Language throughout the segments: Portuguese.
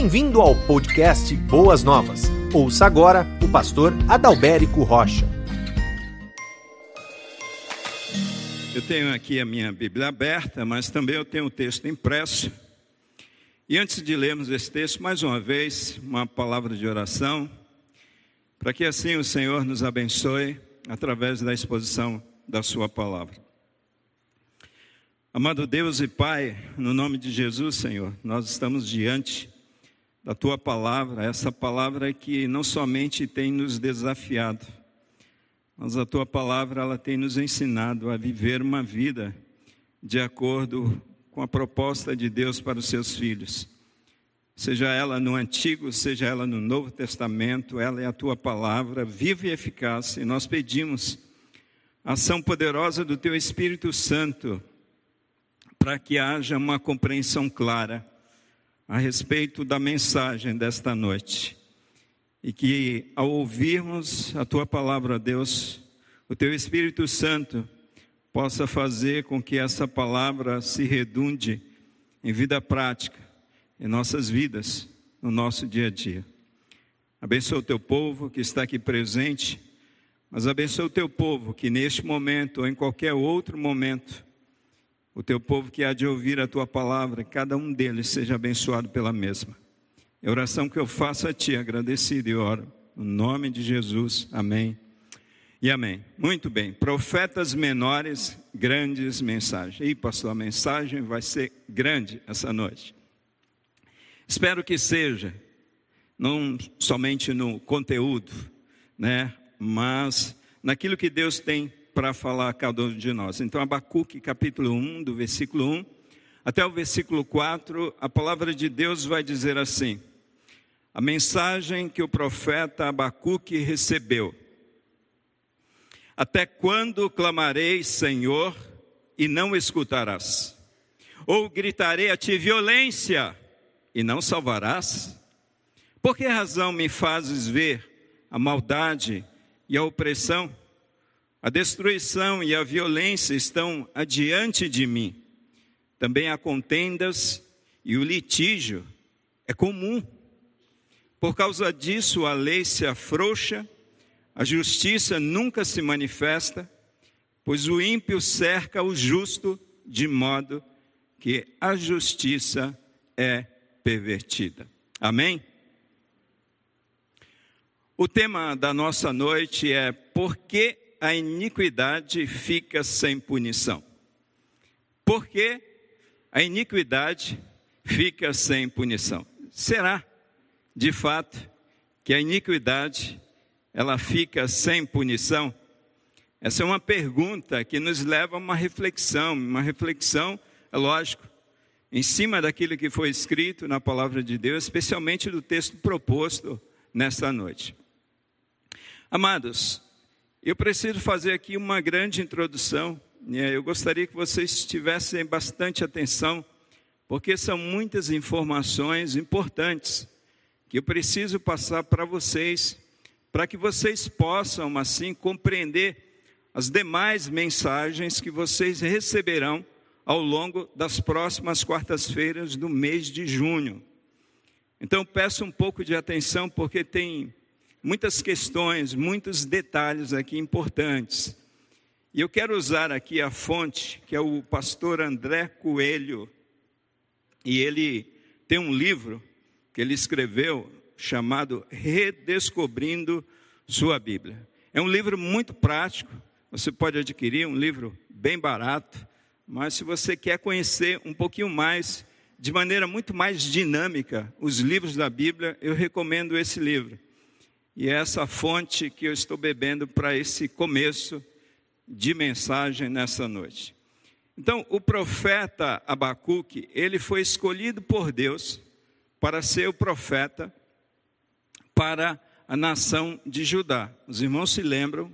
Bem-vindo ao podcast Boas Novas. Ouça agora o pastor Adalberico Rocha. Eu tenho aqui a minha Bíblia aberta, mas também eu tenho o texto impresso. E antes de lermos esse texto, mais uma vez, uma palavra de oração, para que assim o Senhor nos abençoe através da exposição da Sua palavra. Amado Deus e Pai, no nome de Jesus, Senhor, nós estamos diante da tua palavra, essa palavra que não somente tem nos desafiado, mas a tua palavra ela tem nos ensinado a viver uma vida de acordo com a proposta de Deus para os seus filhos. Seja ela no Antigo, seja ela no Novo Testamento, ela é a tua palavra viva e eficaz, e nós pedimos a ação poderosa do teu Espírito Santo para que haja uma compreensão clara a respeito da mensagem desta noite. E que ao ouvirmos a tua palavra, Deus, o teu Espírito Santo possa fazer com que essa palavra se redunde em vida prática, em nossas vidas, no nosso dia a dia. Abençoa o teu povo que está aqui presente, mas abençoa o teu povo que neste momento ou em qualquer outro momento o teu povo que há de ouvir a tua palavra, cada um deles seja abençoado pela mesma. É oração que eu faço a ti, agradecido e oro. No nome de Jesus, amém e amém. Muito bem, profetas menores, grandes mensagens. E pastor, a mensagem vai ser grande essa noite. Espero que seja, não somente no conteúdo, né, mas naquilo que Deus tem para falar a cada um de nós. Então, Abacuque, capítulo 1, do versículo 1 até o versículo 4, a palavra de Deus vai dizer assim: a mensagem que o profeta Abacuque recebeu. Até quando clamarei, Senhor, e não escutarás? Ou gritarei a ti violência e não salvarás? Por que razão me fazes ver a maldade e a opressão? A destruição e a violência estão adiante de mim. Também há contendas e o litígio é comum. Por causa disso, a lei se afrouxa, a justiça nunca se manifesta, pois o ímpio cerca o justo de modo que a justiça é pervertida. Amém? O tema da nossa noite é por que a iniquidade fica sem punição? Por que a iniquidade fica sem punição? Será, de fato, que a iniquidade ela fica sem punição? Essa é uma pergunta que nos leva a uma reflexão, uma reflexão, é lógico, em cima daquilo que foi escrito na palavra de Deus, especialmente do texto proposto nesta noite. Amados, eu preciso fazer aqui uma grande introdução. Né? Eu gostaria que vocês tivessem bastante atenção, porque são muitas informações importantes que eu preciso passar para vocês, para que vocês possam, assim, compreender as demais mensagens que vocês receberão ao longo das próximas quartas-feiras do mês de junho. Então, peço um pouco de atenção, porque tem muitas questões, muitos detalhes aqui importantes. E eu quero usar aqui a fonte, que é o pastor André Coelho, e ele tem um livro que ele escreveu chamado Redescobrindo Sua Bíblia. É um livro muito prático, você pode adquirir, um livro bem barato, mas se você quer conhecer um pouquinho mais, de maneira muito mais dinâmica, os livros da Bíblia, eu recomendo esse livro. E é essa fonte que eu estou bebendo para esse começo de mensagem nessa noite. Então, o profeta Abacuque, ele foi escolhido por Deus para ser o profeta para a nação de Judá. Os irmãos se lembram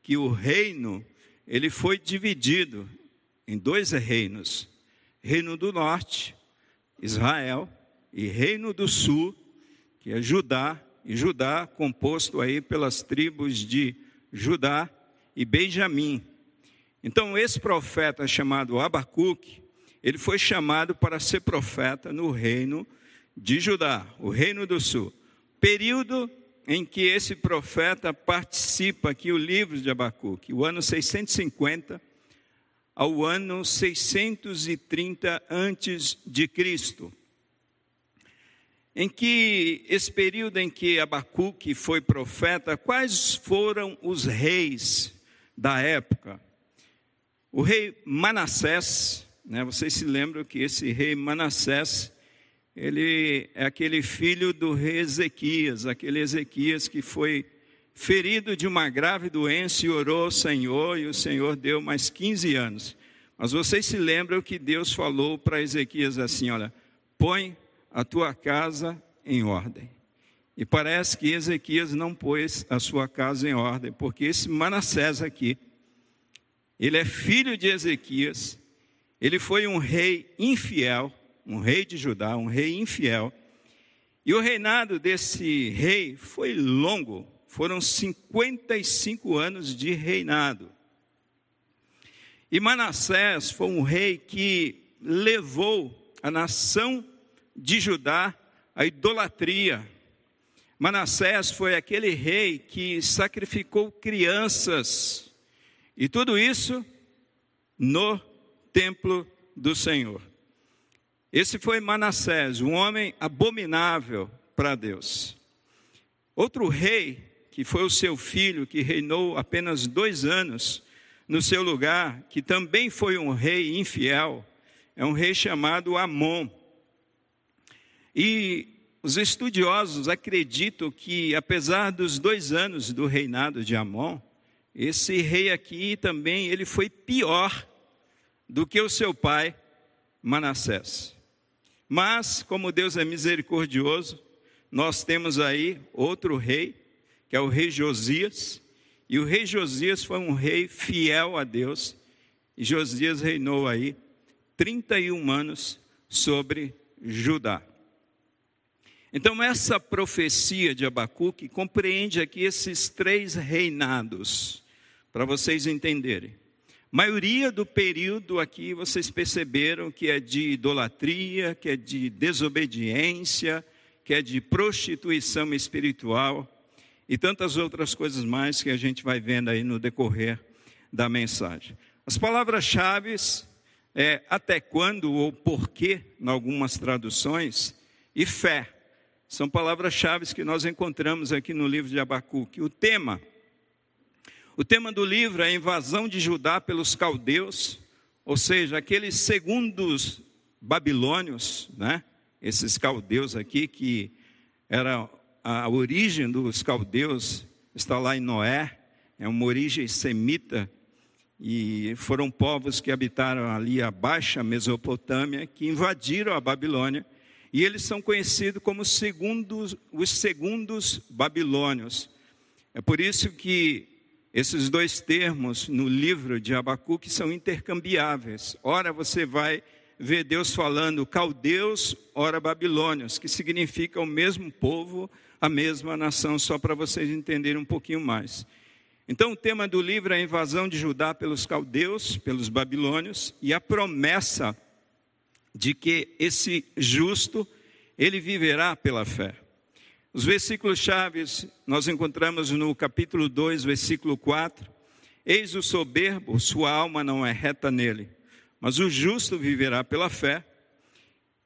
que o reino, ele foi dividido em dois reinos: Reino do Norte, Israel, e Reino do Sul, que é Judá e Judá, composto aí pelas tribos de Judá e Benjamim. Então, esse profeta chamado Abacuque, ele foi chamado para ser profeta no reino de Judá, o reino do sul. Período em que esse profeta participa aqui o livro de Abacuque, o ano 650 ao ano 630 antes de Cristo. Em que esse período em que Abacuque foi profeta, quais foram os reis da época? O rei Manassés, né, vocês se lembram que esse rei Manassés, ele é aquele filho do rei Ezequias, aquele Ezequias que foi ferido de uma grave doença e orou ao Senhor, e o Senhor deu mais 15 anos. Mas vocês se lembram que Deus falou para Ezequias assim: olha, põe a tua casa em ordem. E parece que Ezequias não pôs a sua casa em ordem, porque esse Manassés aqui, ele é filho de Ezequias, ele foi um rei infiel, um rei de Judá, um rei infiel. E o reinado desse rei foi longo, foram 55 anos de reinado. E Manassés foi um rei que levou a nação de Judá a idolatria. Manassés foi aquele rei que sacrificou crianças, e tudo isso no templo do Senhor. Esse foi Manassés, um homem abominável para Deus. Outro rei, que foi o seu filho, que reinou apenas dois anos no seu lugar, que também foi um rei infiel, é um rei chamado Amon. E os estudiosos acreditam que, apesar dos dois anos do reinado de Amon, esse rei aqui também ele foi pior do que o seu pai Manassés. Mas, como Deus é misericordioso, nós temos aí outro rei, que é o rei Josias, e o rei Josias foi um rei fiel a Deus, e Josias reinou aí 31 anos sobre Judá. Então, essa profecia de Abacuque compreende aqui esses três reinados, para vocês entenderem. Maioria do período aqui vocês perceberam que é de idolatria, que é de desobediência, que é de prostituição espiritual e tantas outras coisas mais que a gente vai vendo aí no decorrer da mensagem. As palavras-chave é até quando ou porquê, em algumas traduções, e fé. São palavras-chave que nós encontramos aqui no livro de Abacuque. O tema, o tema do livro é a invasão de Judá pelos caldeus, ou seja, aqueles segundos babilônios, né? Esses caldeus aqui que era a origem dos caldeus está lá em Noé, é uma origem semita e foram povos que habitaram ali a baixa Mesopotâmia, que invadiram a Babilônia e eles são conhecidos como segundos, os segundos babilônios. É por isso que esses dois termos no livro de Abacuque são intercambiáveis. Ora você vai ver Deus falando caldeus, ora babilônios, que significa o mesmo povo, a mesma nação, só para vocês entenderem um pouquinho mais. Então, o tema do livro é a invasão de Judá pelos caldeus, pelos babilônios, e a promessa de que esse justo, ele viverá pela fé. Os versículos chaves nós encontramos no capítulo 2, versículo 4. Eis o soberbo, sua alma não é reta nele, mas o justo viverá pela fé.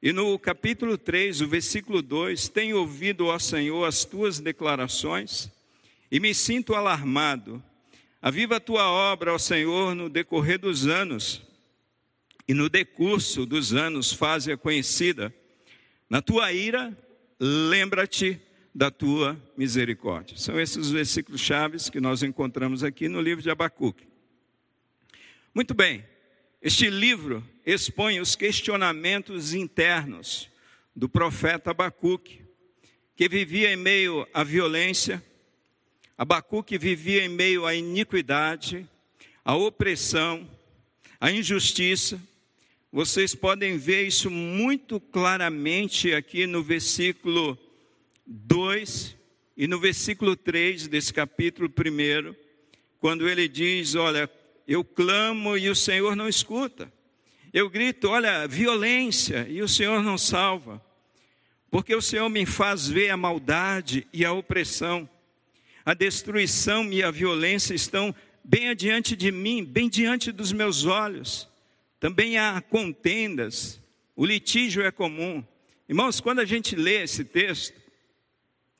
E no capítulo 3, o versículo 2, tenho ouvido, ó Senhor, as tuas declarações e me sinto alarmado. Aviva a tua obra, ó Senhor, no decorrer dos anos e no decurso dos anos faze-a conhecida. Na tua ira, lembra-te da tua misericórdia. São esses os versículos chaves que nós encontramos aqui no livro de Abacuque. Muito bem, este livro expõe os questionamentos internos do profeta Abacuque, que vivia em meio à violência, Abacuque vivia em meio à iniquidade, à opressão, à injustiça, vocês podem ver isso muito claramente aqui no versículo 2 e no versículo 3 desse capítulo 1, quando ele diz: Olha, eu clamo e o Senhor não escuta. Eu grito, olha, violência, e o Senhor não salva. porque o Senhor me faz ver a maldade e a opressão. A destruição e a violência estão bem adiante de mim, bem diante dos meus olhos. Também há contendas, o litígio é comum. Irmãos, quando a gente lê esse texto,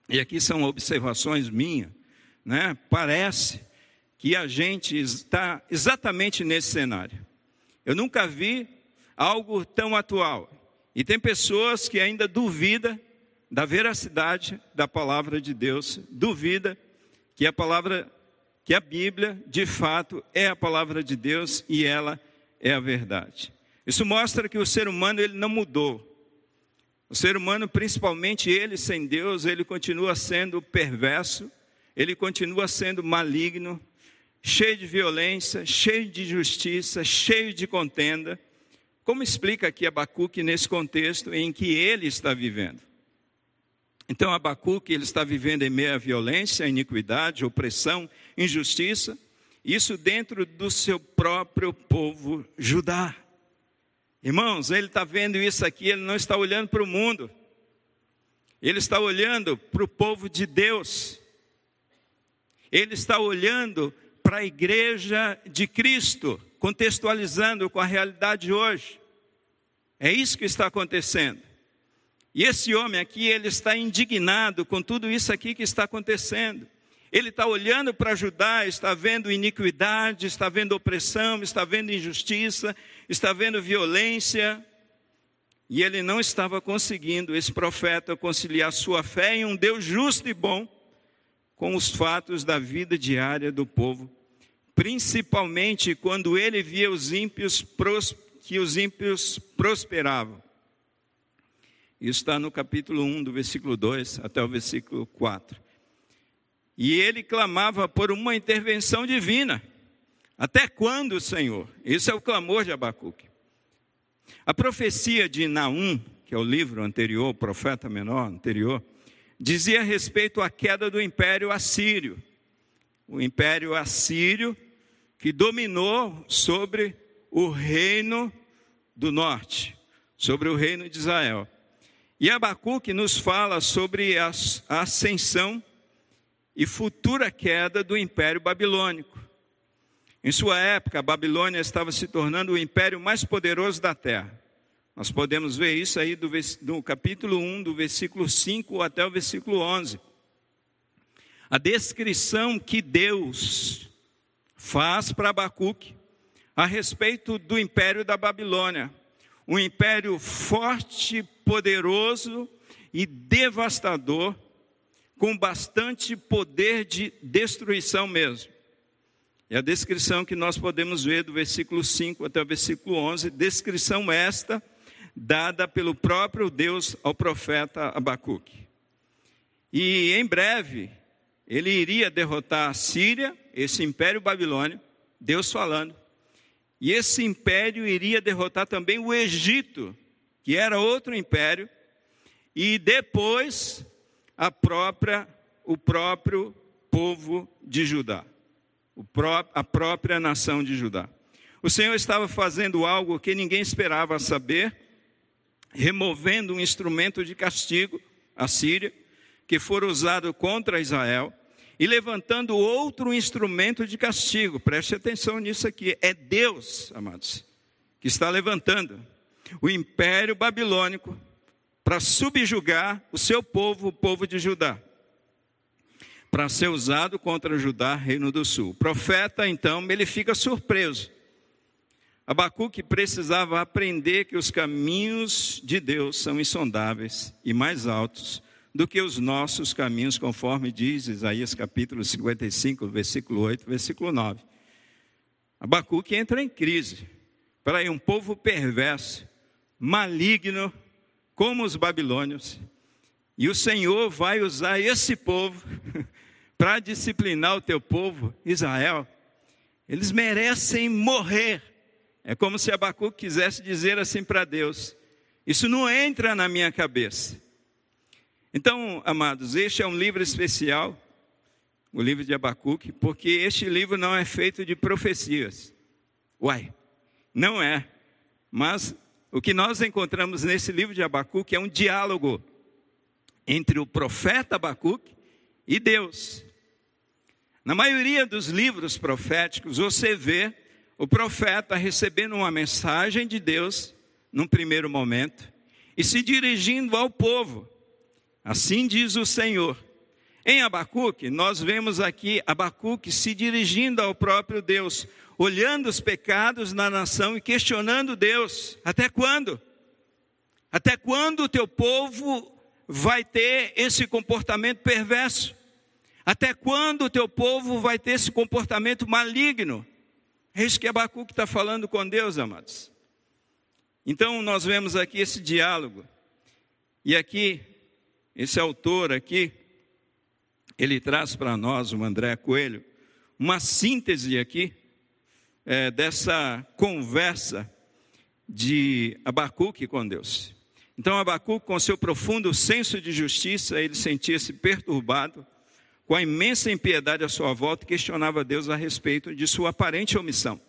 e aqui são observações minhas, né? Parece que a gente está exatamente nesse cenário. Eu nunca vi algo tão atual. E tem pessoas que ainda duvida da veracidade da palavra de Deus, duvida que a palavra, que a Bíblia, de fato, é a palavra de Deus e ela é a verdade. Isso mostra que o ser humano ele não mudou. O ser humano, principalmente ele sem Deus, ele continua sendo perverso, ele continua sendo maligno, cheio de violência, cheio de justiça, cheio de contenda. Como explica aqui Abacuque nesse contexto em que ele está vivendo? Então, Abacuque ele está vivendo em meio à violência, iniquidade, opressão, injustiça, isso dentro do seu próprio povo Judá. Irmãos, ele está vendo isso aqui, ele não está olhando para o mundo, ele está olhando para o povo de Deus, ele está olhando para a igreja de Cristo, contextualizando com a realidade de hoje. É isso que está acontecendo. E esse homem aqui, ele está indignado com tudo isso aqui que está acontecendo. Ele está olhando para Judá, está vendo iniquidade, está vendo opressão, está vendo injustiça, está vendo violência. E ele não estava conseguindo, esse profeta, conciliar sua fé em um Deus justo e bom com os fatos da vida diária do povo, principalmente quando ele via os ímpios que os ímpios prosperavam. Isso está no capítulo 1, do versículo 2 até o versículo 4. E ele clamava por uma intervenção divina. Até quando, Senhor? Esse é o clamor de Abacuque. A profecia de Naum, que é o livro anterior, o profeta menor anterior, dizia a respeito à queda do império assírio. O império assírio que dominou sobre o reino do norte, sobre o reino de Israel. E Abacuque nos fala sobre a ascensão e futura queda do Império Babilônico. Em sua época, a Babilônia estava se tornando o império mais poderoso da terra. Nós podemos ver isso aí do, do capítulo 1, do versículo 5 até o versículo 11. A descrição que Deus faz para Abacuque a respeito do império da Babilônia, um império forte, poderoso e devastador, com bastante poder de destruição mesmo. É a descrição que nós podemos ver do versículo 5 até o versículo 11, descrição esta dada pelo próprio Deus ao profeta Abacuque. E em breve, ele iria derrotar a Síria, esse império babilônio, Deus falando, e esse império iria derrotar também o Egito, que era outro império, e depois a própria o próprio povo de Judá, a própria nação de Judá. O Senhor estava fazendo algo que ninguém esperava saber, removendo um instrumento de castigo, a Síria, que for usado contra Israel, e levantando outro instrumento de castigo. Preste atenção nisso aqui. É Deus, amados, que está levantando o império babilônico para subjugar o seu povo, o povo de Judá, para ser usado contra Judá, reino do sul. O profeta, então, ele fica surpreso. Abacuque precisava aprender que os caminhos de Deus são insondáveis e mais altos do que os nossos caminhos, conforme diz Isaías capítulo 55, versículo 8, versículo 9. Abacuque entra em crise. Para aí, um povo perverso, maligno, como os babilônios, e o Senhor vai usar esse povo para disciplinar o teu povo, Israel. Eles merecem morrer. É como se Abacuque quisesse dizer assim para Deus: Isso não entra na minha cabeça. Então, amados, este é um livro especial, o livro de Abacuque, porque este livro não é feito de profecias. Uai, não é. Mas o que nós encontramos nesse livro de Abacuque é um diálogo entre o profeta Abacuque e Deus. Na maioria dos livros proféticos, você vê o profeta recebendo uma mensagem de Deus num primeiro momento e se dirigindo ao povo. Assim diz o Senhor. Em Abacuque, nós vemos aqui Abacuque se dirigindo ao próprio Deus, olhando os pecados na nação e questionando Deus: até quando? Até quando o teu povo vai ter esse comportamento perverso? Até quando o teu povo vai ter esse comportamento maligno? É isso que Abacuque está falando com Deus, amados. Então, nós vemos aqui esse diálogo. E aqui, esse autor aqui, ele traz para nós, o André Coelho, uma síntese aqui é, dessa conversa de Abacuque com Deus. Então, Abacuque, com seu profundo senso de justiça, ele sentia-se perturbado com a imensa impiedade à sua volta, questionava Deus a respeito de sua aparente omissão.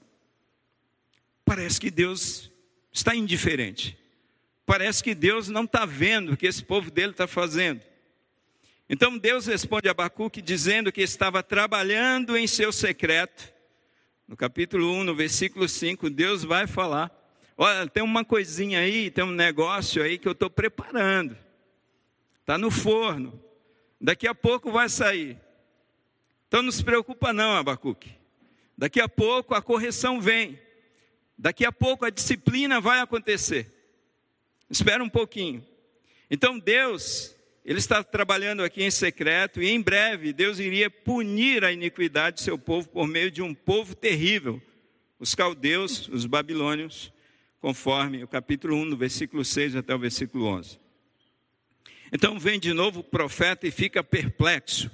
Parece que Deus está indiferente. Parece que Deus não está vendo o que esse povo dele está fazendo. Então Deus responde a Abacuque dizendo que estava trabalhando em seu secreto. No capítulo 1, no versículo 5, Deus vai falar: Olha, tem uma coisinha aí, tem um negócio aí que eu estou preparando. Está no forno. Daqui a pouco vai sair. Então não se preocupa não, Abacuque. Daqui a pouco a correção vem. Daqui a pouco a disciplina vai acontecer. Espera um pouquinho. Então Deus, Ele está trabalhando aqui em secreto e em breve Deus iria punir a iniquidade de seu povo por meio de um povo terrível, os caldeus, os babilônios, conforme o capítulo 1, no versículo 6 até o versículo 11. Então vem de novo o profeta e fica perplexo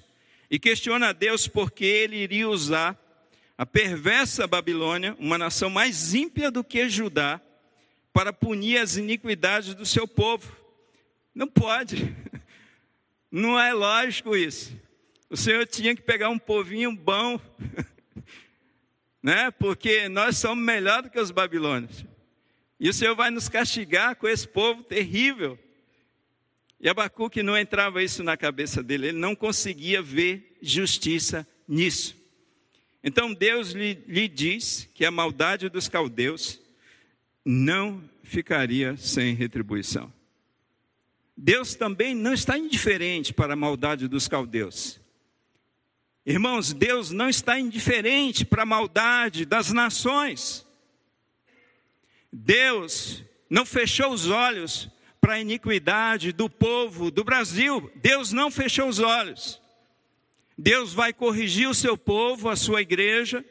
e questiona a Deus porque ele iria usar a perversa Babilônia, uma nação mais ímpia do que Judá, para punir as iniquidades do seu povo. Não pode. Não é lógico isso. O Senhor tinha que pegar um povinho bom, né? Porque nós somos melhor do que os babilônios. E o Senhor vai nos castigar com esse povo terrível. E Abacuque não entrava isso na cabeça dele, ele não conseguia ver justiça nisso. Então Deus lhe, lhe diz que a maldade dos caldeus não ficaria sem retribuição. Deus também não está indiferente para a maldade dos caldeus. Irmãos, Deus não está indiferente para a maldade das nações. Deus não fechou os olhos para a iniquidade do povo do Brasil. Deus não fechou os olhos. Deus vai corrigir o seu povo, a sua igreja,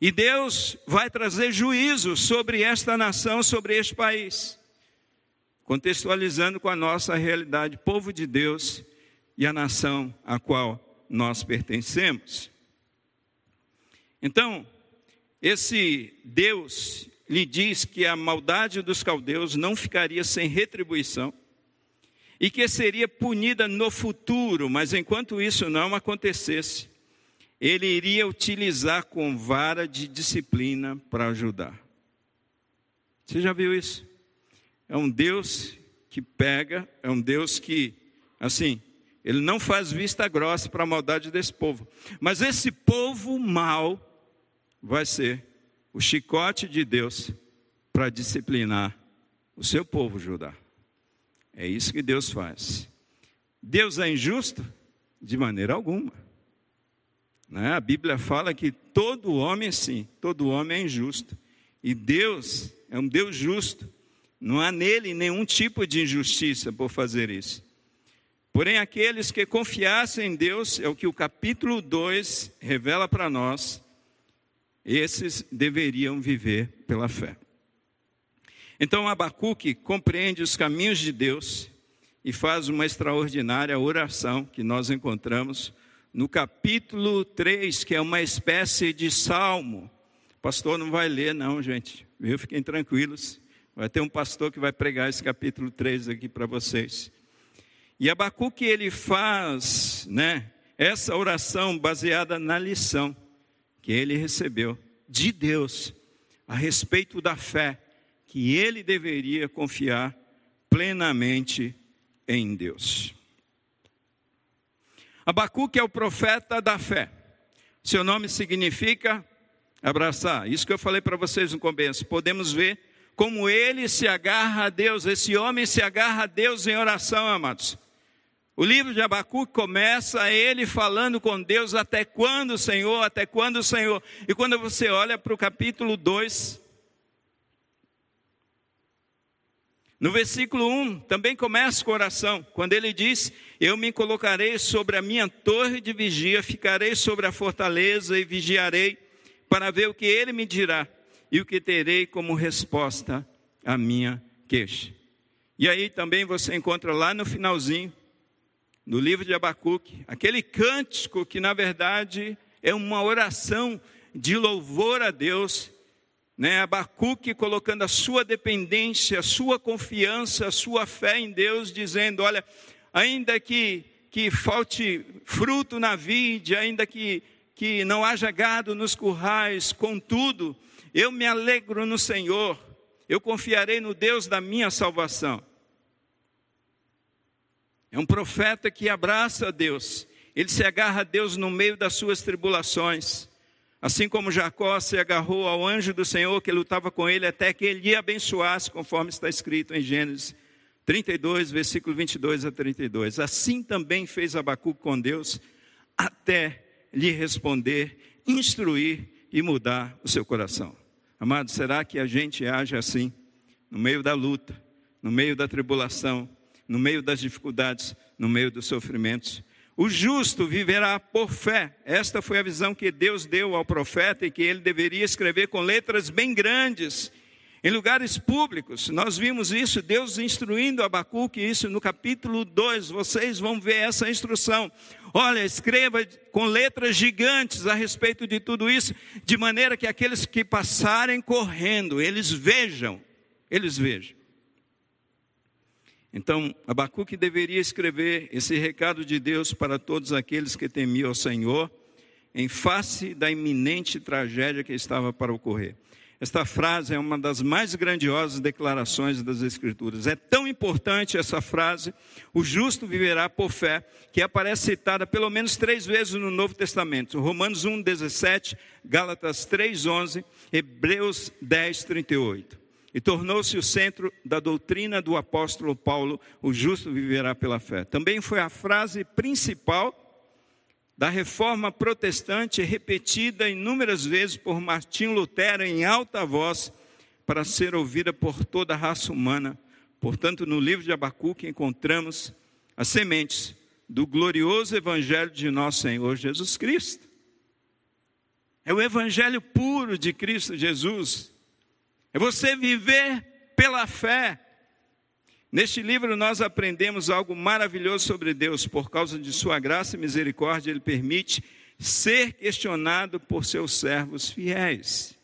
e Deus vai trazer juízo sobre esta nação, sobre este país. Contextualizando com a nossa realidade, povo de Deus e a nação a qual nós pertencemos. Então, esse Deus lhe diz que a maldade dos caldeus não ficaria sem retribuição e que seria punida no futuro, mas enquanto isso não acontecesse, ele iria utilizar com vara de disciplina para ajudar. Você já viu isso? É um Deus que pega, é um Deus que, assim, ele não faz vista grossa para a maldade desse povo. Mas esse povo mau vai ser o chicote de Deus para disciplinar o seu povo Judá. É isso que Deus faz. Deus é injusto? De maneira alguma. Né? A Bíblia fala que todo homem, sim, todo homem é injusto. E Deus é um Deus justo. Não há nele nenhum tipo de injustiça por fazer isso. Porém, aqueles que confiassem em Deus, é o que o capítulo 2 revela para nós, esses deveriam viver pela fé. Então Abacuque compreende os caminhos de Deus e faz uma extraordinária oração que nós encontramos no capítulo 3, que é uma espécie de salmo. O pastor não vai ler, não, gente. Viu? Fiquem tranquilos. Vai ter um pastor que vai pregar esse capítulo 3 aqui para vocês. E Abacuque ele faz, né, essa oração baseada na lição que ele recebeu de Deus a respeito da fé, que ele deveria confiar plenamente em Deus. Abacuque é o profeta da fé. Seu nome significa abraçar. Isso que eu falei para vocês no começo. Podemos ver como ele se agarra a Deus, esse homem se agarra a Deus em oração, amados. O livro de Abacuque começa ele falando com Deus até quando, Senhor, até quando, Senhor. E quando você olha para o capítulo 2, no versículo 1, também começa com oração, quando ele diz: Eu me colocarei sobre a minha torre de vigia, ficarei sobre a fortaleza e vigiarei, para ver o que ele me dirá e o que terei como resposta à minha queixa. E aí também você encontra lá no finalzinho, no livro de Abacuque, aquele cântico que na verdade é uma oração de louvor a Deus, né? Abacuque colocando a sua dependência, a sua confiança, a sua fé em Deus, dizendo: olha, ainda que, que falte fruto na vide, ainda que, que não haja gado nos currais, contudo, eu me alegro no Senhor, eu confiarei no Deus da minha salvação. É um profeta que abraça a Deus, ele se agarra a Deus no meio das suas tribulações. Assim como Jacó se agarrou ao anjo do Senhor que lutava com ele até que ele lhe abençoasse, conforme está escrito em Gênesis 32, versículo 22 a 32. Assim também fez Abacuque com Deus, até lhe responder, instruir e mudar o seu coração. Amado, será que a gente age assim, no meio da luta, no meio da tribulação, no meio das dificuldades, no meio dos sofrimentos. O justo viverá por fé. Esta foi a visão que Deus deu ao profeta e que ele deveria escrever com letras bem grandes, em lugares públicos. Nós vimos isso, Deus instruindo Abacuque, isso no capítulo 2. Vocês vão ver essa instrução. Olha, escreva com letras gigantes a respeito de tudo isso, de maneira que aqueles que passarem correndo, eles vejam, eles vejam. Então, Abacuque deveria escrever esse recado de Deus para todos aqueles que temiam ao Senhor, em face da iminente tragédia que estava para ocorrer. Esta frase é uma das mais grandiosas declarações das Escrituras. É tão importante essa frase, o justo viverá por fé, que aparece citada pelo menos três vezes no Novo Testamento. Romanos 1, 17, Gálatas 3, 11, Hebreus 10, 38 e tornou-se o centro da doutrina do apóstolo Paulo: o justo viverá pela fé. Também foi a frase principal da reforma protestante, repetida inúmeras vezes por Martim Lutero em alta voz, para ser ouvida por toda a raça humana. Portanto, no livro de Abacuque encontramos as sementes do glorioso evangelho de nosso Senhor Jesus Cristo. É o evangelho puro de Cristo Jesus é você viver pela fé. Neste livro nós aprendemos algo maravilhoso sobre Deus, por causa de sua graça e misericórdia, ele permite ser questionado por seus servos fiéis.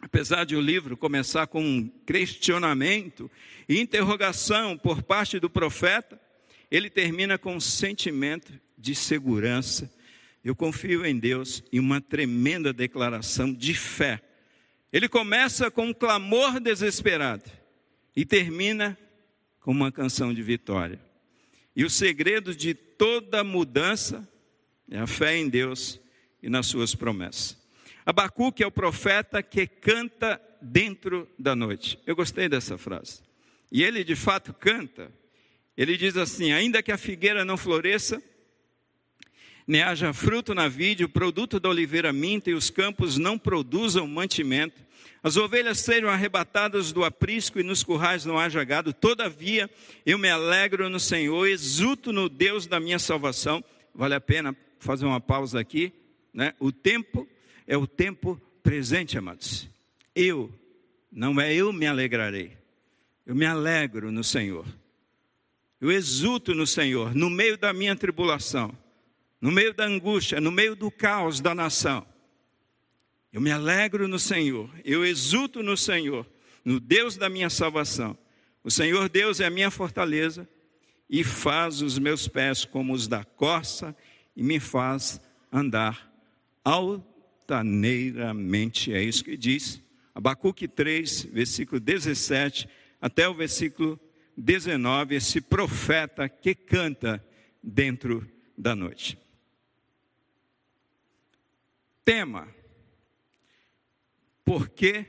Apesar de o livro começar com um questionamento e interrogação por parte do profeta, ele termina com um sentimento de segurança. Eu confio em Deus e uma tremenda declaração de fé ele começa com um clamor desesperado e termina com uma canção de vitória. E o segredo de toda mudança é a fé em Deus e nas suas promessas. Abacuque é o profeta que canta dentro da noite. Eu gostei dessa frase. E ele de fato canta. Ele diz assim: Ainda que a figueira não floresça, nem haja fruto na vide, o produto da oliveira minta e os campos não produzam mantimento, as ovelhas sejam arrebatadas do aprisco e nos currais não haja gado, todavia eu me alegro no Senhor, exulto no Deus da minha salvação. Vale a pena fazer uma pausa aqui, né? O tempo é o tempo presente, amados. Eu, não é eu me alegrarei, eu me alegro no Senhor. Eu exulto no Senhor, no meio da minha tribulação no meio da angústia, no meio do caos da nação. Eu me alegro no Senhor, eu exulto no Senhor, no Deus da minha salvação. O Senhor Deus é a minha fortaleza e faz os meus pés como os da corça e me faz andar altaneiramente. É isso que diz Abacuque 3, versículo 17 até o versículo 19, esse profeta que canta dentro da noite. Tema: por que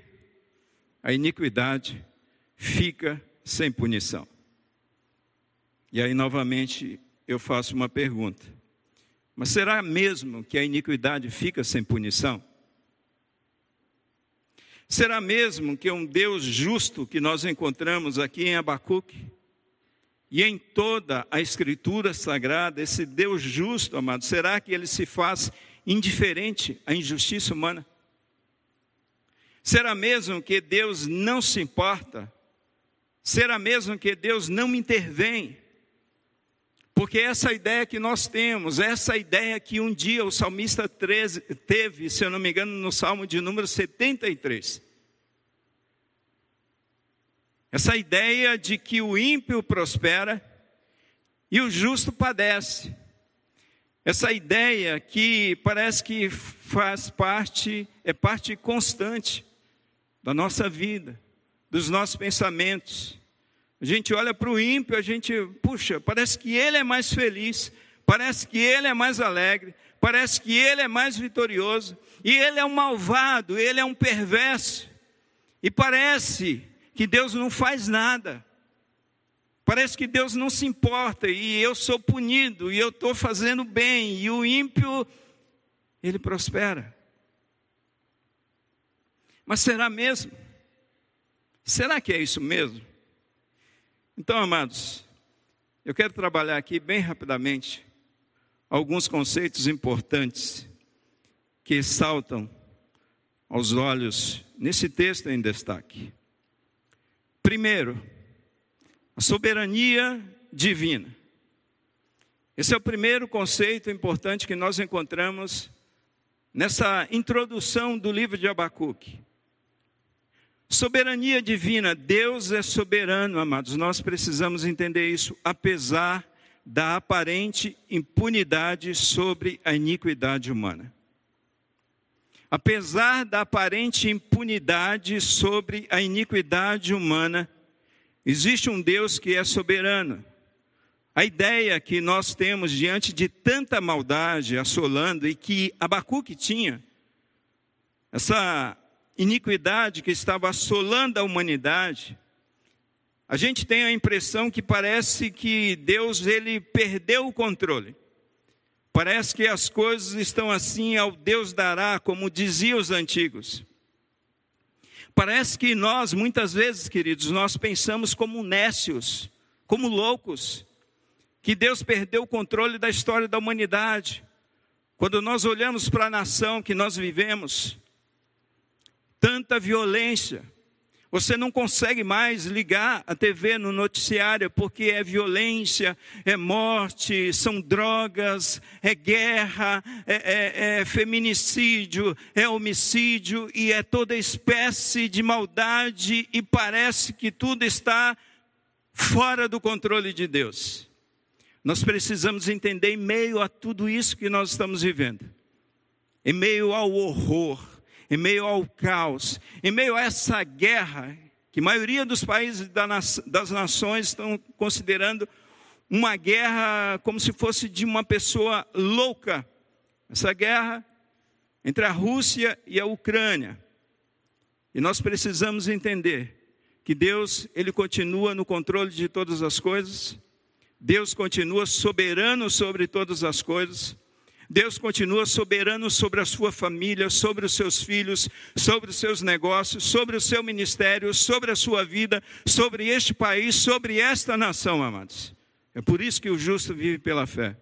a iniquidade fica sem punição? E aí, novamente, eu faço uma pergunta: mas será mesmo que a iniquidade fica sem punição? Será mesmo que um Deus justo que nós encontramos aqui em Abacuque e em toda a Escritura Sagrada, esse Deus justo, amado, será que ele se faz indiferente à injustiça humana? Será mesmo que Deus não se importa? Será mesmo que Deus não intervém? Porque essa ideia que nós temos, essa ideia que um dia o salmista 13, teve, se eu não me engano, no salmo de número 73. Essa ideia de que o ímpio prospera e o justo padece. Essa ideia que parece que faz parte, é parte constante da nossa vida, dos nossos pensamentos. A gente olha para o ímpio, a gente, puxa, parece que ele é mais feliz, parece que ele é mais alegre, parece que ele é mais vitorioso, e ele é um malvado, ele é um perverso, e parece que Deus não faz nada. Parece que Deus não se importa e eu sou punido e eu estou fazendo bem e o ímpio, ele prospera. Mas será mesmo? Será que é isso mesmo? Então, amados, eu quero trabalhar aqui bem rapidamente alguns conceitos importantes que saltam aos olhos nesse texto em destaque. Primeiro, a soberania divina. Esse é o primeiro conceito importante que nós encontramos nessa introdução do livro de Abacuque. Soberania divina, Deus é soberano, amados. Nós precisamos entender isso, apesar da aparente impunidade sobre a iniquidade humana. Apesar da aparente impunidade sobre a iniquidade humana, existe um Deus que é soberano. A ideia que nós temos diante de tanta maldade assolando e que Abacuque tinha, essa iniquidade que estava assolando a humanidade, a gente tem a impressão que parece que Deus ele perdeu o controle. Parece que as coisas estão assim ao Deus dará, como diziam os antigos. Parece que nós, muitas vezes, queridos, nós pensamos como nécios, como loucos, que Deus perdeu o controle da história da humanidade. Quando nós olhamos para a nação que nós vivemos, tanta violência. Você não consegue mais ligar a TV no noticiário porque é violência, é morte, são drogas, é guerra, é, é, é feminicídio, é homicídio e é toda espécie de maldade e parece que tudo está fora do controle de Deus. Nós precisamos entender em meio a tudo isso que nós estamos vivendo, em meio ao horror, em meio ao caos, em meio a essa guerra, que a maioria dos países das nações estão considerando uma guerra como se fosse de uma pessoa louca. Essa guerra entre a Rússia e a Ucrânia. E nós precisamos entender que Deus, ele continua no controle de todas as coisas. Deus continua soberano sobre todas as coisas. Deus continua soberano sobre a sua família, sobre os seus filhos, sobre os seus negócios, sobre o seu ministério, sobre a sua vida, sobre este país, sobre esta nação, amados. É por isso que o justo vive pela fé.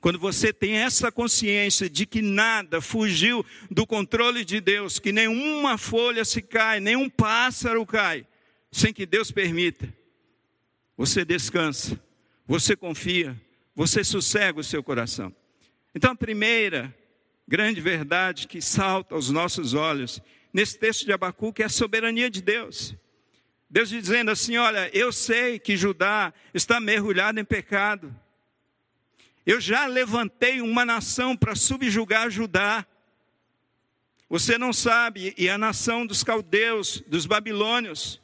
Quando você tem essa consciência de que nada fugiu do controle de Deus, que nenhuma folha se cai, nenhum pássaro cai, sem que Deus permita, você descansa, você confia, você sossega o seu coração. Então, a primeira grande verdade que salta aos nossos olhos nesse texto de Abacuque é a soberania de Deus. Deus dizendo assim: Olha, eu sei que Judá está mergulhado em pecado. Eu já levantei uma nação para subjugar Judá. Você não sabe, e a nação dos caldeus, dos babilônios.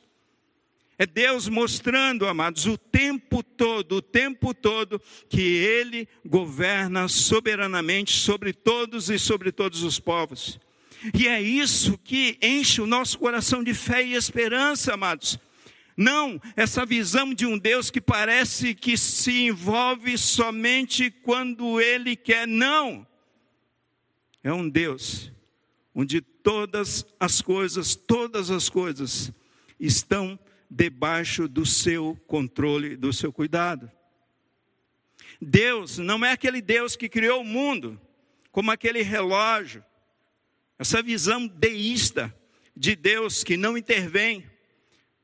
É Deus mostrando, amados, o tempo todo, o tempo todo, que Ele governa soberanamente sobre todos e sobre todos os povos. E é isso que enche o nosso coração de fé e esperança, amados. Não essa visão de um Deus que parece que se envolve somente quando Ele quer. Não. É um Deus onde todas as coisas, todas as coisas estão debaixo do seu controle, do seu cuidado. Deus não é aquele Deus que criou o mundo, como aquele relógio, essa visão deísta de Deus que não intervém,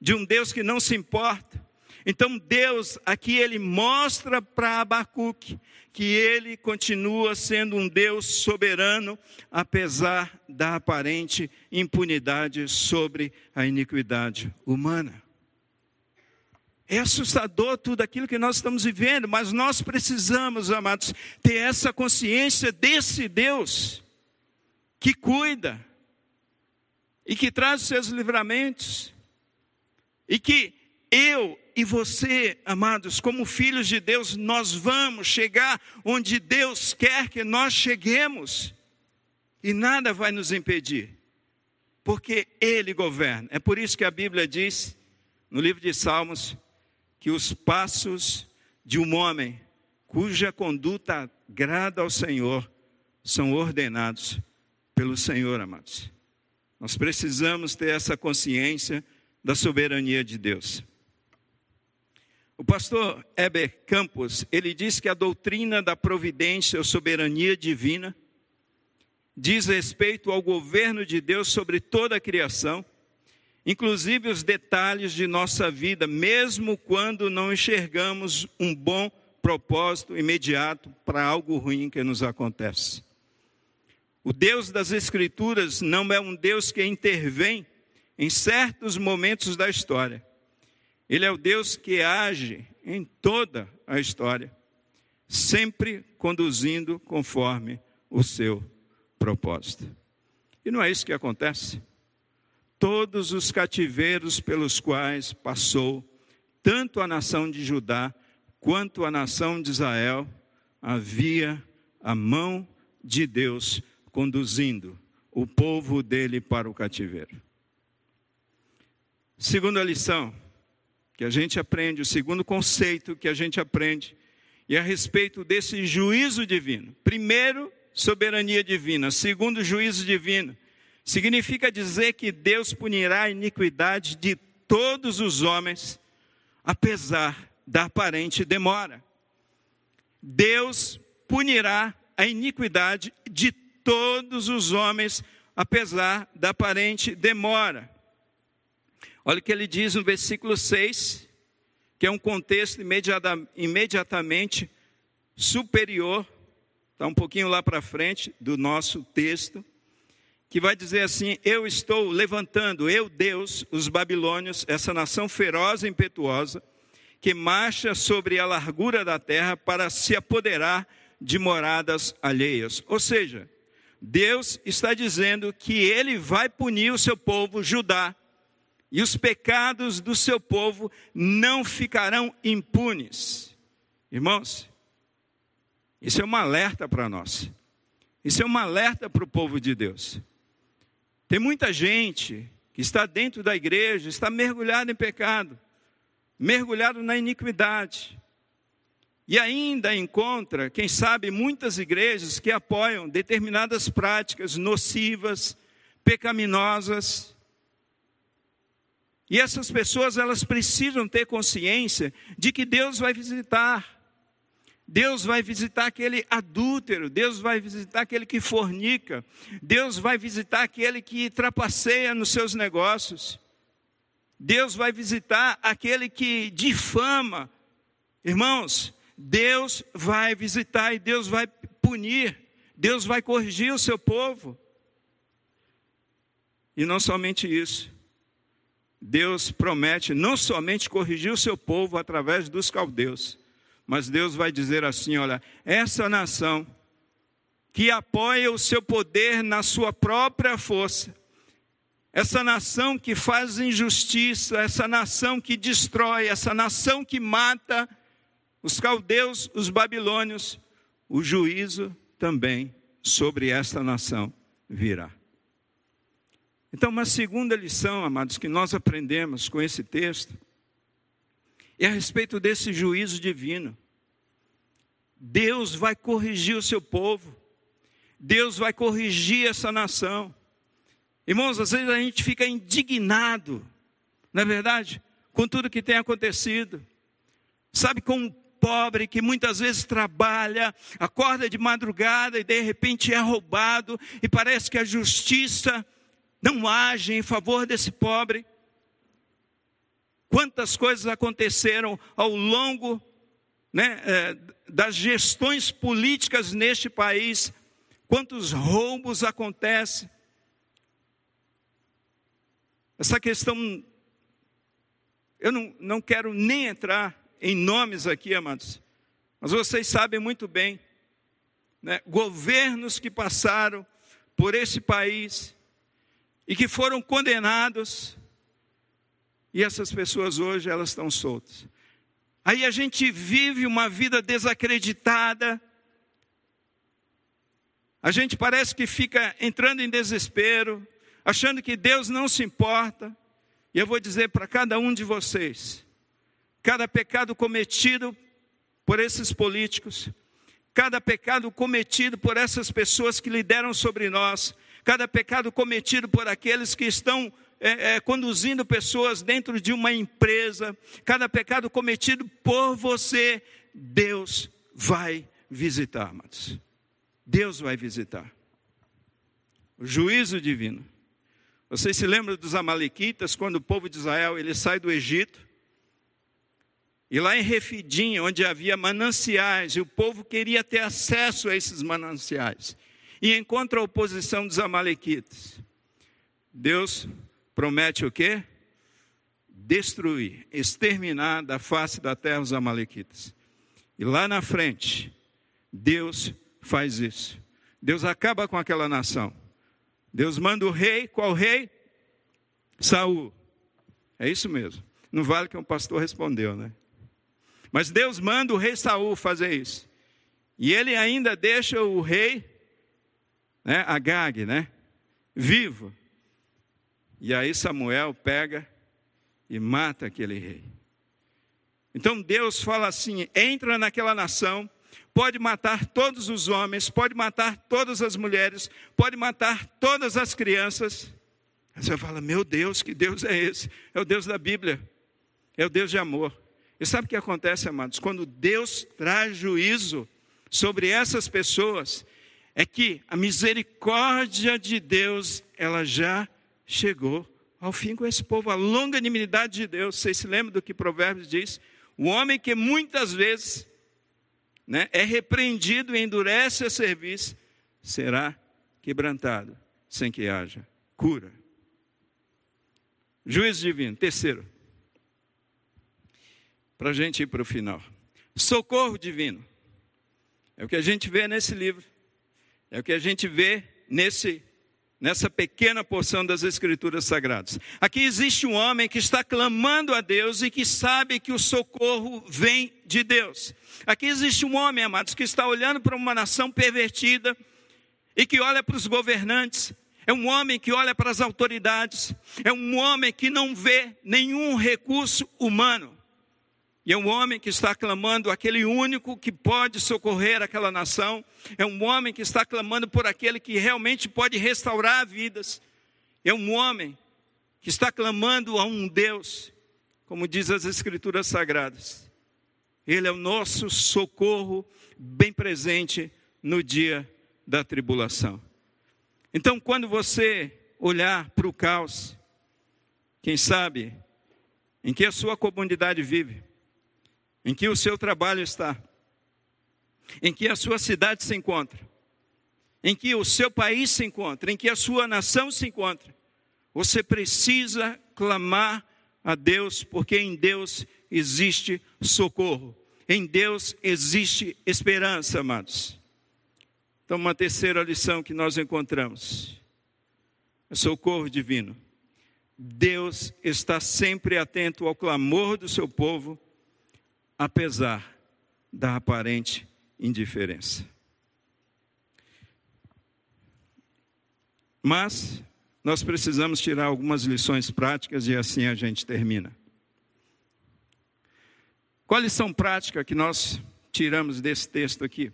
de um Deus que não se importa. Então Deus aqui ele mostra para Abacuque que ele continua sendo um Deus soberano, apesar da aparente impunidade sobre a iniquidade humana. É assustador tudo aquilo que nós estamos vivendo, mas nós precisamos, amados, ter essa consciência desse Deus que cuida e que traz os seus livramentos e que eu e você, amados, como filhos de Deus, nós vamos chegar onde Deus quer que nós cheguemos e nada vai nos impedir, porque Ele governa. É por isso que a Bíblia diz no livro de Salmos que os passos de um homem cuja conduta agrada ao Senhor são ordenados pelo Senhor, amados. Nós precisamos ter essa consciência da soberania de Deus. O pastor Heber Campos, ele diz que a doutrina da providência ou soberania divina diz respeito ao governo de Deus sobre toda a criação inclusive os detalhes de nossa vida, mesmo quando não enxergamos um bom propósito imediato para algo ruim que nos acontece. O Deus das Escrituras não é um Deus que intervém em certos momentos da história. Ele é o Deus que age em toda a história, sempre conduzindo conforme o seu propósito. E não é isso que acontece todos os cativeiros pelos quais passou, tanto a nação de Judá quanto a nação de Israel, havia a mão de Deus conduzindo o povo dele para o cativeiro. Segunda lição que a gente aprende, o segundo conceito que a gente aprende, e a respeito desse juízo divino. Primeiro, soberania divina. Segundo, juízo divino. Significa dizer que Deus punirá a iniquidade de todos os homens, apesar da aparente demora. Deus punirá a iniquidade de todos os homens, apesar da aparente demora. Olha o que ele diz no versículo 6, que é um contexto imediata, imediatamente superior, está um pouquinho lá para frente do nosso texto que vai dizer assim: Eu estou levantando, eu, Deus, os babilônios, essa nação feroz e impetuosa, que marcha sobre a largura da terra para se apoderar de moradas alheias. Ou seja, Deus está dizendo que ele vai punir o seu povo, Judá, e os pecados do seu povo não ficarão impunes. Irmãos, isso é um alerta para nós. Isso é um alerta para o povo de Deus. Tem muita gente que está dentro da igreja, está mergulhado em pecado, mergulhado na iniquidade. E ainda encontra, quem sabe, muitas igrejas que apoiam determinadas práticas nocivas, pecaminosas. E essas pessoas, elas precisam ter consciência de que Deus vai visitar Deus vai visitar aquele adúltero, Deus vai visitar aquele que fornica, Deus vai visitar aquele que trapaceia nos seus negócios, Deus vai visitar aquele que difama. Irmãos, Deus vai visitar e Deus vai punir, Deus vai corrigir o seu povo. E não somente isso, Deus promete não somente corrigir o seu povo através dos caldeus, mas Deus vai dizer assim: olha, essa nação que apoia o seu poder na sua própria força, essa nação que faz injustiça, essa nação que destrói, essa nação que mata os caldeus, os babilônios, o juízo também sobre esta nação virá. Então, uma segunda lição, amados, que nós aprendemos com esse texto é a respeito desse juízo divino. Deus vai corrigir o seu povo, Deus vai corrigir essa nação. Irmãos, às vezes a gente fica indignado, não é verdade? Com tudo que tem acontecido. Sabe, com um pobre que muitas vezes trabalha, acorda de madrugada e de repente é roubado, e parece que a justiça não age em favor desse pobre. Quantas coisas aconteceram ao longo né, é, das gestões políticas neste país, quantos roubos acontecem. Essa questão, eu não, não quero nem entrar em nomes aqui, amados, mas vocês sabem muito bem, né, governos que passaram por esse país e que foram condenados, e essas pessoas hoje elas estão soltas. Aí a gente vive uma vida desacreditada, a gente parece que fica entrando em desespero, achando que Deus não se importa. E eu vou dizer para cada um de vocês: cada pecado cometido por esses políticos, cada pecado cometido por essas pessoas que lideram sobre nós, cada pecado cometido por aqueles que estão é, é, conduzindo pessoas dentro de uma empresa, cada pecado cometido por você, Deus vai visitar, amados. Deus vai visitar. O juízo divino. Vocês se lembram dos amalequitas, quando o povo de Israel ele sai do Egito? E lá em Refidim, onde havia mananciais, e o povo queria ter acesso a esses mananciais. E encontra a oposição dos amalequitas. Deus promete o quê? Destruir, exterminar da face da terra os amalequitas. E lá na frente, Deus faz isso. Deus acaba com aquela nação. Deus manda o rei, qual rei? Saul. É isso mesmo. Não vale que um pastor respondeu, né? Mas Deus manda o rei Saul fazer isso. E ele ainda deixa o rei, né, Agag, né, vivo. E aí Samuel pega e mata aquele rei. Então Deus fala assim: entra naquela nação, pode matar todos os homens, pode matar todas as mulheres, pode matar todas as crianças. Aí você fala, meu Deus, que Deus é esse? É o Deus da Bíblia, é o Deus de amor. E sabe o que acontece, amados? Quando Deus traz juízo sobre essas pessoas, é que a misericórdia de Deus, ela já chegou ao fim com esse povo, a longanimidade de Deus. Vocês se lembram do que Provérbios diz? O homem que muitas vezes né, é repreendido e endurece a serviço, será quebrantado, sem que haja cura. Juízo divino. Terceiro, para a gente ir para o final. Socorro divino. É o que a gente vê nesse livro. É o que a gente vê nesse nessa pequena porção das Escrituras Sagradas. Aqui existe um homem que está clamando a Deus e que sabe que o socorro vem de Deus. Aqui existe um homem, amados, que está olhando para uma nação pervertida e que olha para os governantes. É um homem que olha para as autoridades. É um homem que não vê nenhum recurso humano. E é um homem que está clamando aquele único que pode socorrer aquela nação. É um homem que está clamando por aquele que realmente pode restaurar vidas. É um homem que está clamando a um Deus, como diz as Escrituras Sagradas. Ele é o nosso socorro bem presente no dia da tribulação. Então, quando você olhar para o caos, quem sabe em que a sua comunidade vive, em que o seu trabalho está, em que a sua cidade se encontra, em que o seu país se encontra, em que a sua nação se encontra, você precisa clamar a Deus, porque em Deus existe socorro, em Deus existe esperança, amados. Então, uma terceira lição que nós encontramos. É socorro divino. Deus está sempre atento ao clamor do seu povo, apesar da aparente indiferença. Mas nós precisamos tirar algumas lições práticas e assim a gente termina. Qual lição prática que nós tiramos desse texto aqui?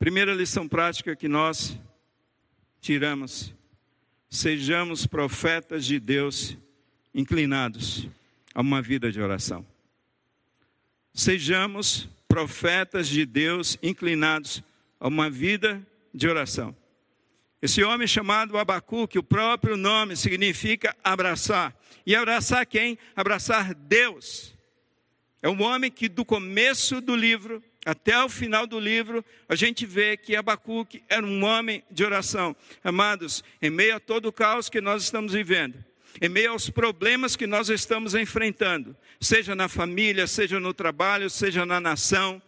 Primeira lição prática que nós tiramos: sejamos profetas de Deus inclinados a uma vida de oração. Sejamos profetas de Deus inclinados a uma vida de oração. Esse homem chamado Abacuque, o próprio nome significa abraçar. E abraçar quem? Abraçar Deus. É um homem que do começo do livro até o final do livro, a gente vê que Abacuque era um homem de oração. Amados, em meio a todo o caos que nós estamos vivendo, em meio aos problemas que nós estamos enfrentando, seja na família, seja no trabalho, seja na nação,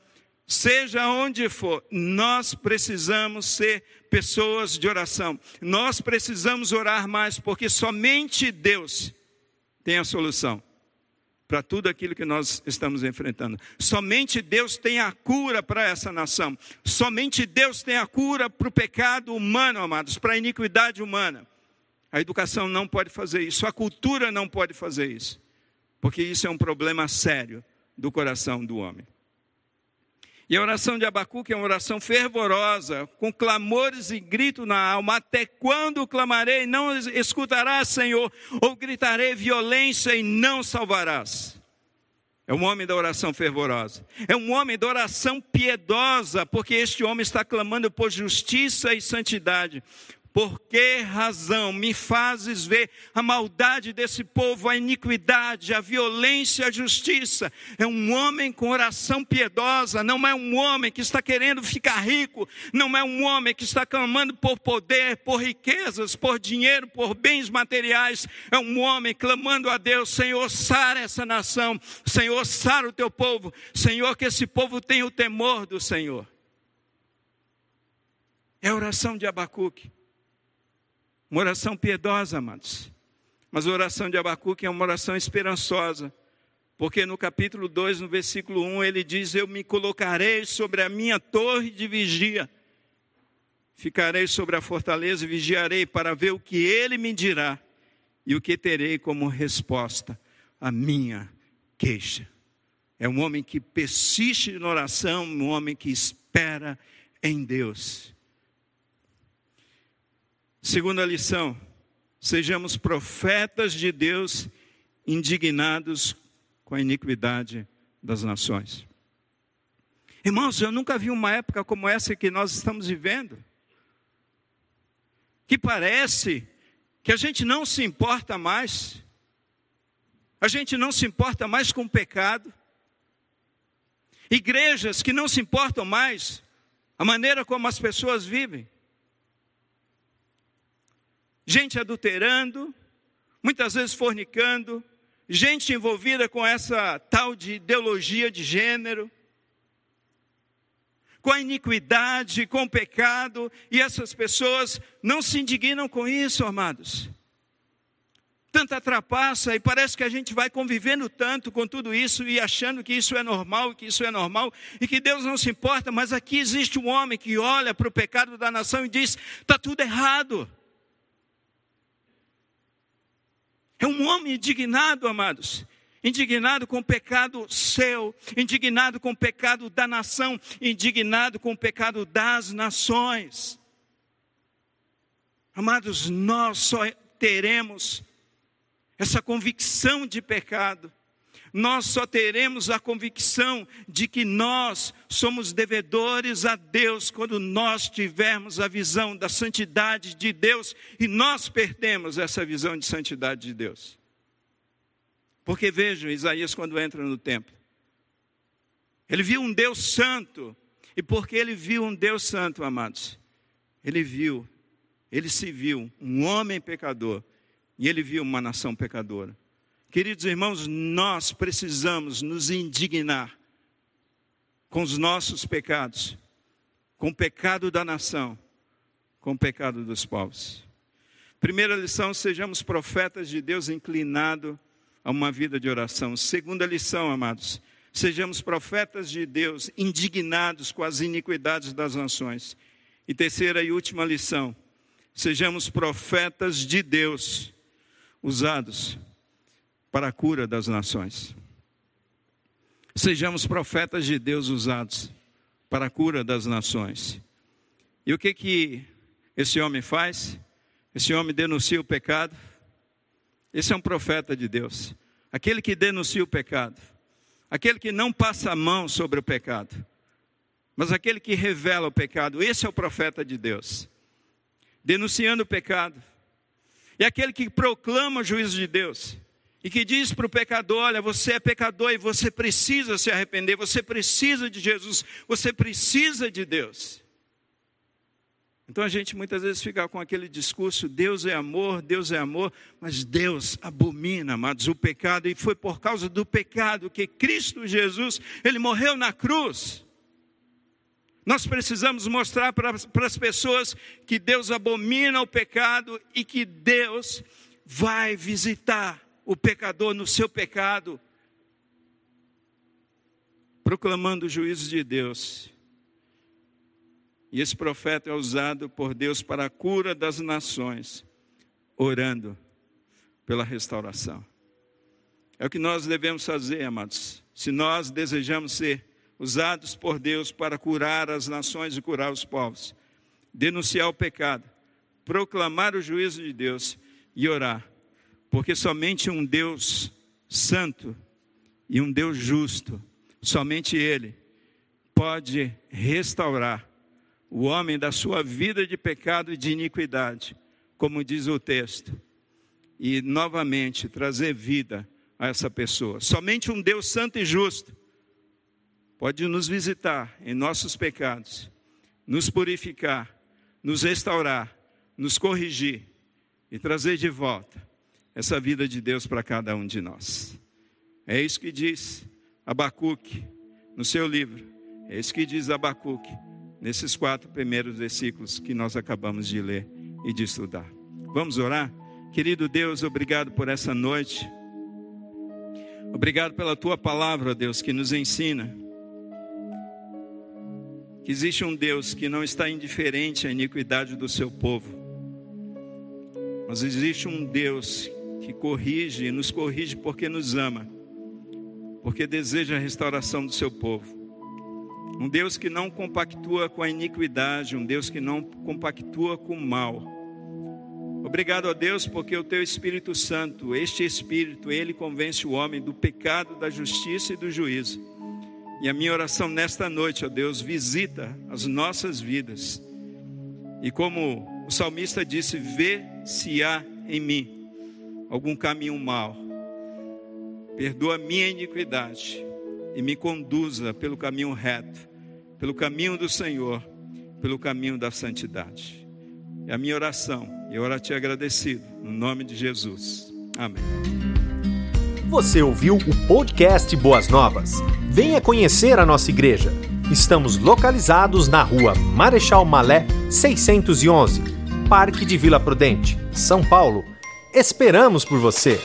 seja onde for, nós precisamos ser pessoas de oração. Nós precisamos orar mais, porque somente Deus tem a solução para tudo aquilo que nós estamos enfrentando. Somente Deus tem a cura para essa nação. Somente Deus tem a cura para o pecado humano, amados, para a iniquidade humana. A educação não pode fazer isso, a cultura não pode fazer isso, porque isso é um problema sério do coração do homem. E a oração de Abacuque é uma oração fervorosa, com clamores e grito na alma. Até quando clamarei, não escutarás, Senhor, ou gritarei violência e não salvarás. É um homem da oração fervorosa. É um homem da oração piedosa, porque este homem está clamando por justiça e santidade. Por que razão me fazes ver a maldade desse povo, a iniquidade, a violência, a justiça? É um homem com oração piedosa, não é um homem que está querendo ficar rico, não é um homem que está clamando por poder, por riquezas, por dinheiro, por bens materiais. É um homem clamando a Deus: Senhor, sara essa nação, Senhor, sara o teu povo, Senhor, que esse povo tenha o temor do Senhor. É a oração de Abacuque. Uma oração piedosa, amados. Mas a oração de Abacuque é uma oração esperançosa. Porque no capítulo 2, no versículo 1, ele diz: Eu me colocarei sobre a minha torre de vigia, ficarei sobre a fortaleza e vigiarei para ver o que ele me dirá e o que terei como resposta à minha queixa. É um homem que persiste na oração, um homem que espera em Deus. Segunda lição: sejamos profetas de Deus indignados com a iniquidade das nações. Irmãos, eu nunca vi uma época como essa que nós estamos vivendo, que parece que a gente não se importa mais, a gente não se importa mais com o pecado, igrejas que não se importam mais a maneira como as pessoas vivem gente adulterando, muitas vezes fornicando, gente envolvida com essa tal de ideologia de gênero, com a iniquidade, com o pecado, e essas pessoas não se indignam com isso, amados. Tanta trapaça, e parece que a gente vai convivendo tanto com tudo isso e achando que isso é normal, que isso é normal, e que Deus não se importa, mas aqui existe um homem que olha para o pecado da nação e diz: está tudo errado. É um homem indignado, amados. Indignado com o pecado seu, indignado com o pecado da nação, indignado com o pecado das nações. Amados, nós só teremos essa convicção de pecado nós só teremos a convicção de que nós somos devedores a Deus quando nós tivermos a visão da santidade de Deus e nós perdemos essa visão de santidade de Deus. Porque vejam, Isaías, quando entra no templo, ele viu um Deus santo, e porque ele viu um Deus santo, amados, ele viu, ele se viu um homem pecador, e ele viu uma nação pecadora. Queridos irmãos, nós precisamos nos indignar com os nossos pecados, com o pecado da nação, com o pecado dos povos. Primeira lição: sejamos profetas de Deus inclinado a uma vida de oração. Segunda lição, amados: sejamos profetas de Deus indignados com as iniquidades das nações. E terceira e última lição: sejamos profetas de Deus usados para a cura das nações. Sejamos profetas de Deus usados para a cura das nações. E o que que esse homem faz? Esse homem denuncia o pecado. Esse é um profeta de Deus. Aquele que denuncia o pecado. Aquele que não passa a mão sobre o pecado. Mas aquele que revela o pecado. Esse é o profeta de Deus. Denunciando o pecado. E aquele que proclama o juízo de Deus. E que diz para o pecador: olha, você é pecador e você precisa se arrepender, você precisa de Jesus, você precisa de Deus. Então a gente muitas vezes fica com aquele discurso: Deus é amor, Deus é amor, mas Deus abomina, amados, o pecado, e foi por causa do pecado que Cristo Jesus, ele morreu na cruz. Nós precisamos mostrar para, para as pessoas que Deus abomina o pecado e que Deus vai visitar o pecador no seu pecado, proclamando o juízo de Deus e esse profeta é usado por Deus para a cura das nações, orando pela restauração. É o que nós devemos fazer, amados. Se nós desejamos ser usados por Deus para curar as nações e curar os povos, denunciar o pecado, proclamar o juízo de Deus e orar, porque somente um Deus santo e um Deus justo, somente Ele pode restaurar o homem da sua vida de pecado e de iniquidade, como diz o texto, e novamente trazer vida a essa pessoa. Somente um Deus santo e justo pode nos visitar em nossos pecados, nos purificar, nos restaurar, nos corrigir e trazer de volta essa vida de Deus para cada um de nós. É isso que diz Abacuque no seu livro. É isso que diz Abacuque nesses quatro primeiros versículos que nós acabamos de ler e de estudar. Vamos orar? Querido Deus, obrigado por essa noite. Obrigado pela tua palavra, Deus, que nos ensina que existe um Deus que não está indiferente à iniquidade do seu povo, mas existe um Deus que corrige e nos corrige porque nos ama, porque deseja a restauração do seu povo. Um Deus que não compactua com a iniquidade, um Deus que não compactua com o mal. Obrigado a Deus, porque o teu Espírito Santo, este Espírito, ele convence o homem do pecado, da justiça e do juízo. E a minha oração nesta noite, ó Deus, visita as nossas vidas. E como o salmista disse, vê se há em mim algum caminho mal. Perdoa minha iniquidade e me conduza pelo caminho reto, pelo caminho do Senhor, pelo caminho da santidade. É a minha oração, e eu oro a Te agradecido, no nome de Jesus. Amém. Você ouviu o podcast Boas Novas? Venha conhecer a nossa igreja. Estamos localizados na rua Marechal Malé 611, Parque de Vila Prudente, São Paulo. Esperamos por você!